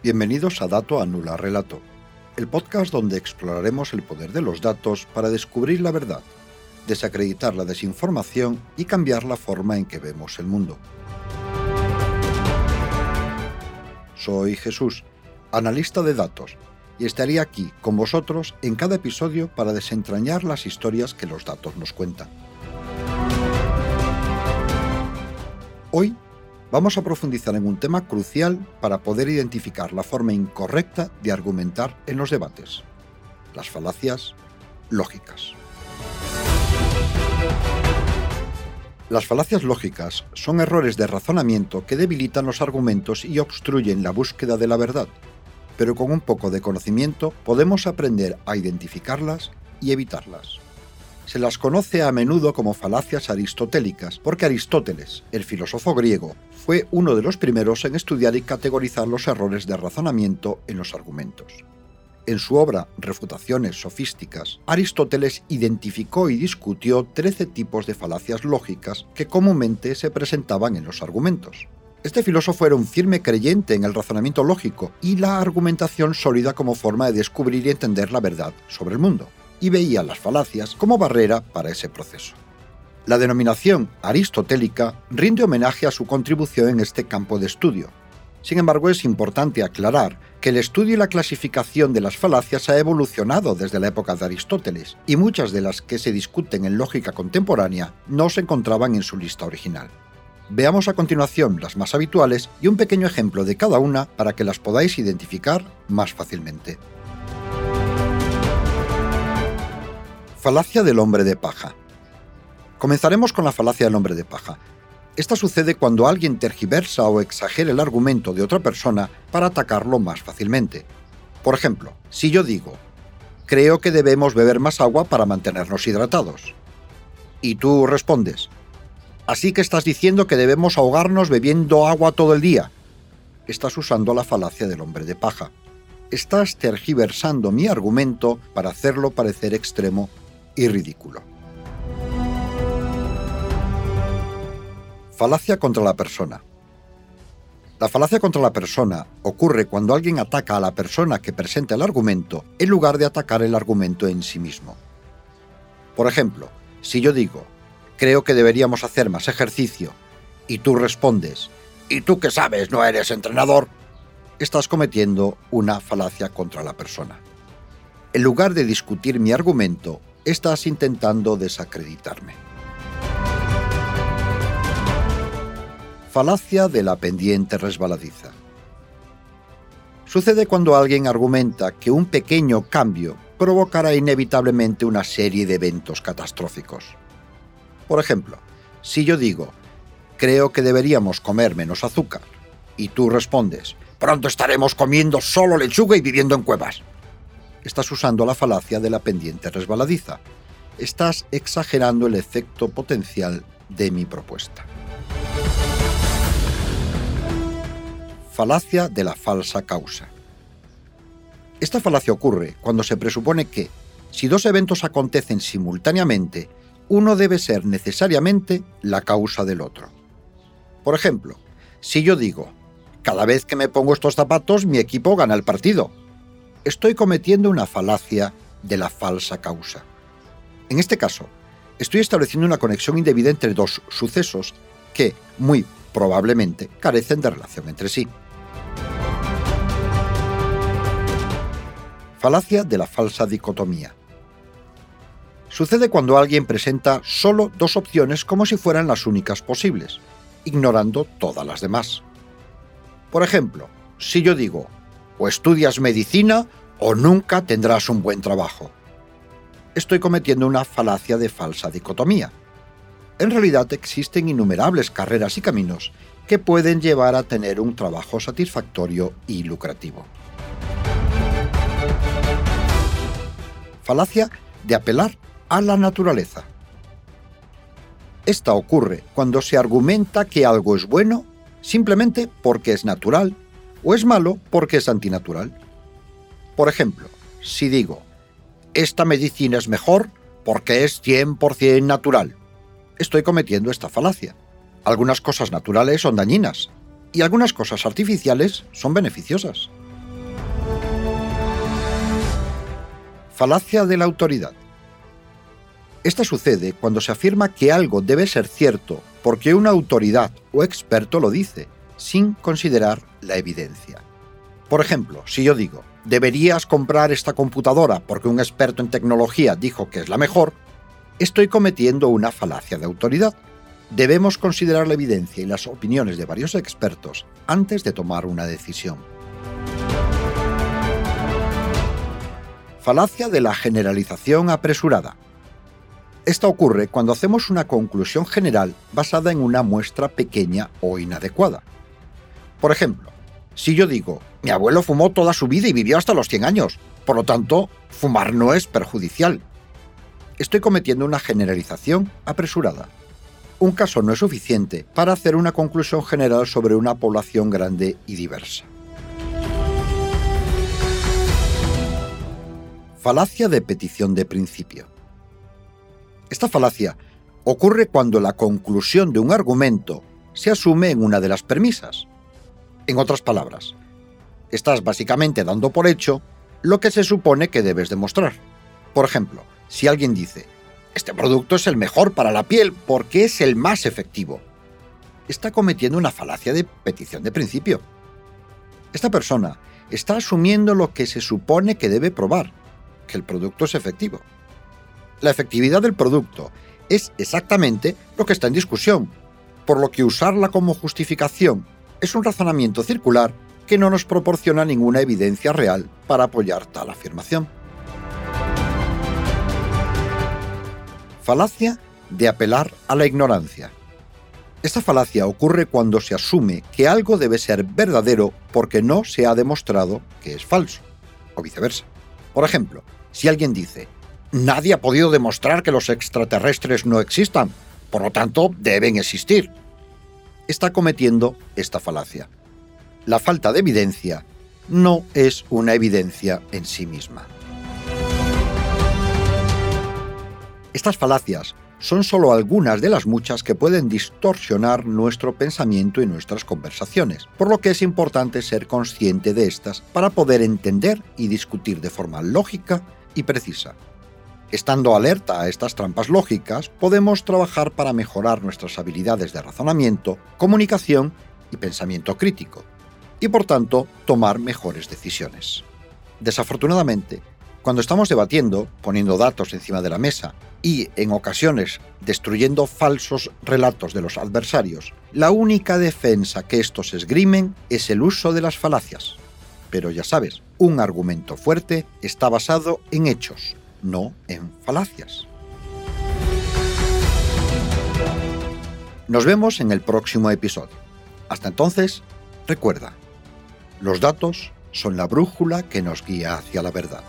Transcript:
Bienvenidos a Dato Anula Relato, el podcast donde exploraremos el poder de los datos para descubrir la verdad, desacreditar la desinformación y cambiar la forma en que vemos el mundo. Soy Jesús, analista de datos, y estaré aquí con vosotros en cada episodio para desentrañar las historias que los datos nos cuentan. Hoy vamos a profundizar en un tema crucial para poder identificar la forma incorrecta de argumentar en los debates, las falacias lógicas. Las falacias lógicas son errores de razonamiento que debilitan los argumentos y obstruyen la búsqueda de la verdad, pero con un poco de conocimiento podemos aprender a identificarlas y evitarlas. Se las conoce a menudo como falacias aristotélicas, porque Aristóteles, el filósofo griego, fue uno de los primeros en estudiar y categorizar los errores de razonamiento en los argumentos. En su obra Refutaciones sofísticas, Aristóteles identificó y discutió 13 tipos de falacias lógicas que comúnmente se presentaban en los argumentos. Este filósofo era un firme creyente en el razonamiento lógico y la argumentación sólida como forma de descubrir y entender la verdad sobre el mundo y veía las falacias como barrera para ese proceso. La denominación aristotélica rinde homenaje a su contribución en este campo de estudio. Sin embargo, es importante aclarar que el estudio y la clasificación de las falacias ha evolucionado desde la época de Aristóteles, y muchas de las que se discuten en lógica contemporánea no se encontraban en su lista original. Veamos a continuación las más habituales y un pequeño ejemplo de cada una para que las podáis identificar más fácilmente. Falacia del hombre de paja. Comenzaremos con la falacia del hombre de paja. Esta sucede cuando alguien tergiversa o exagera el argumento de otra persona para atacarlo más fácilmente. Por ejemplo, si yo digo, creo que debemos beber más agua para mantenernos hidratados. Y tú respondes, así que estás diciendo que debemos ahogarnos bebiendo agua todo el día. Estás usando la falacia del hombre de paja. Estás tergiversando mi argumento para hacerlo parecer extremo y ridículo. Falacia contra la persona. La falacia contra la persona ocurre cuando alguien ataca a la persona que presenta el argumento en lugar de atacar el argumento en sí mismo. Por ejemplo, si yo digo, creo que deberíamos hacer más ejercicio, y tú respondes, ¿y tú qué sabes? ¿No eres entrenador? Estás cometiendo una falacia contra la persona. En lugar de discutir mi argumento, estás intentando desacreditarme. Falacia de la pendiente resbaladiza. Sucede cuando alguien argumenta que un pequeño cambio provocará inevitablemente una serie de eventos catastróficos. Por ejemplo, si yo digo, creo que deberíamos comer menos azúcar, y tú respondes, pronto estaremos comiendo solo lechuga y viviendo en cuevas estás usando la falacia de la pendiente resbaladiza. Estás exagerando el efecto potencial de mi propuesta. Falacia de la falsa causa. Esta falacia ocurre cuando se presupone que, si dos eventos acontecen simultáneamente, uno debe ser necesariamente la causa del otro. Por ejemplo, si yo digo, cada vez que me pongo estos zapatos mi equipo gana el partido, estoy cometiendo una falacia de la falsa causa. En este caso, estoy estableciendo una conexión indebida entre dos sucesos que, muy probablemente, carecen de relación entre sí. Falacia de la falsa dicotomía. Sucede cuando alguien presenta solo dos opciones como si fueran las únicas posibles, ignorando todas las demás. Por ejemplo, si yo digo, o estudias medicina o nunca tendrás un buen trabajo. Estoy cometiendo una falacia de falsa dicotomía. En realidad existen innumerables carreras y caminos que pueden llevar a tener un trabajo satisfactorio y lucrativo. Falacia de apelar a la naturaleza. Esta ocurre cuando se argumenta que algo es bueno simplemente porque es natural o es malo porque es antinatural. Por ejemplo, si digo, esta medicina es mejor porque es 100% natural, estoy cometiendo esta falacia. Algunas cosas naturales son dañinas y algunas cosas artificiales son beneficiosas. Falacia de la autoridad. Esta sucede cuando se afirma que algo debe ser cierto porque una autoridad o experto lo dice, sin considerar la evidencia. Por ejemplo, si yo digo, deberías comprar esta computadora porque un experto en tecnología dijo que es la mejor, estoy cometiendo una falacia de autoridad. Debemos considerar la evidencia y las opiniones de varios expertos antes de tomar una decisión. Falacia de la generalización apresurada. Esta ocurre cuando hacemos una conclusión general basada en una muestra pequeña o inadecuada. Por ejemplo, si yo digo, mi abuelo fumó toda su vida y vivió hasta los 100 años, por lo tanto, fumar no es perjudicial. Estoy cometiendo una generalización apresurada. Un caso no es suficiente para hacer una conclusión general sobre una población grande y diversa. Falacia de petición de principio. Esta falacia ocurre cuando la conclusión de un argumento se asume en una de las premisas. En otras palabras, estás básicamente dando por hecho lo que se supone que debes demostrar. Por ejemplo, si alguien dice, este producto es el mejor para la piel porque es el más efectivo, está cometiendo una falacia de petición de principio. Esta persona está asumiendo lo que se supone que debe probar, que el producto es efectivo la efectividad del producto es exactamente lo que está en discusión, por lo que usarla como justificación es un razonamiento circular que no nos proporciona ninguna evidencia real para apoyar tal afirmación. Falacia de apelar a la ignorancia. Esta falacia ocurre cuando se asume que algo debe ser verdadero porque no se ha demostrado que es falso, o viceversa. Por ejemplo, si alguien dice, nadie ha podido demostrar que los extraterrestres no existan, por lo tanto deben existir. Está cometiendo esta falacia. La falta de evidencia no es una evidencia en sí misma. Estas falacias son solo algunas de las muchas que pueden distorsionar nuestro pensamiento y nuestras conversaciones, por lo que es importante ser consciente de estas para poder entender y discutir de forma lógica y precisa. Estando alerta a estas trampas lógicas, podemos trabajar para mejorar nuestras habilidades de razonamiento, comunicación y pensamiento crítico, y por tanto tomar mejores decisiones. Desafortunadamente, cuando estamos debatiendo, poniendo datos encima de la mesa y, en ocasiones, destruyendo falsos relatos de los adversarios, la única defensa que estos esgrimen es el uso de las falacias. Pero ya sabes, un argumento fuerte está basado en hechos, no en falacias. Nos vemos en el próximo episodio. Hasta entonces, recuerda, los datos son la brújula que nos guía hacia la verdad.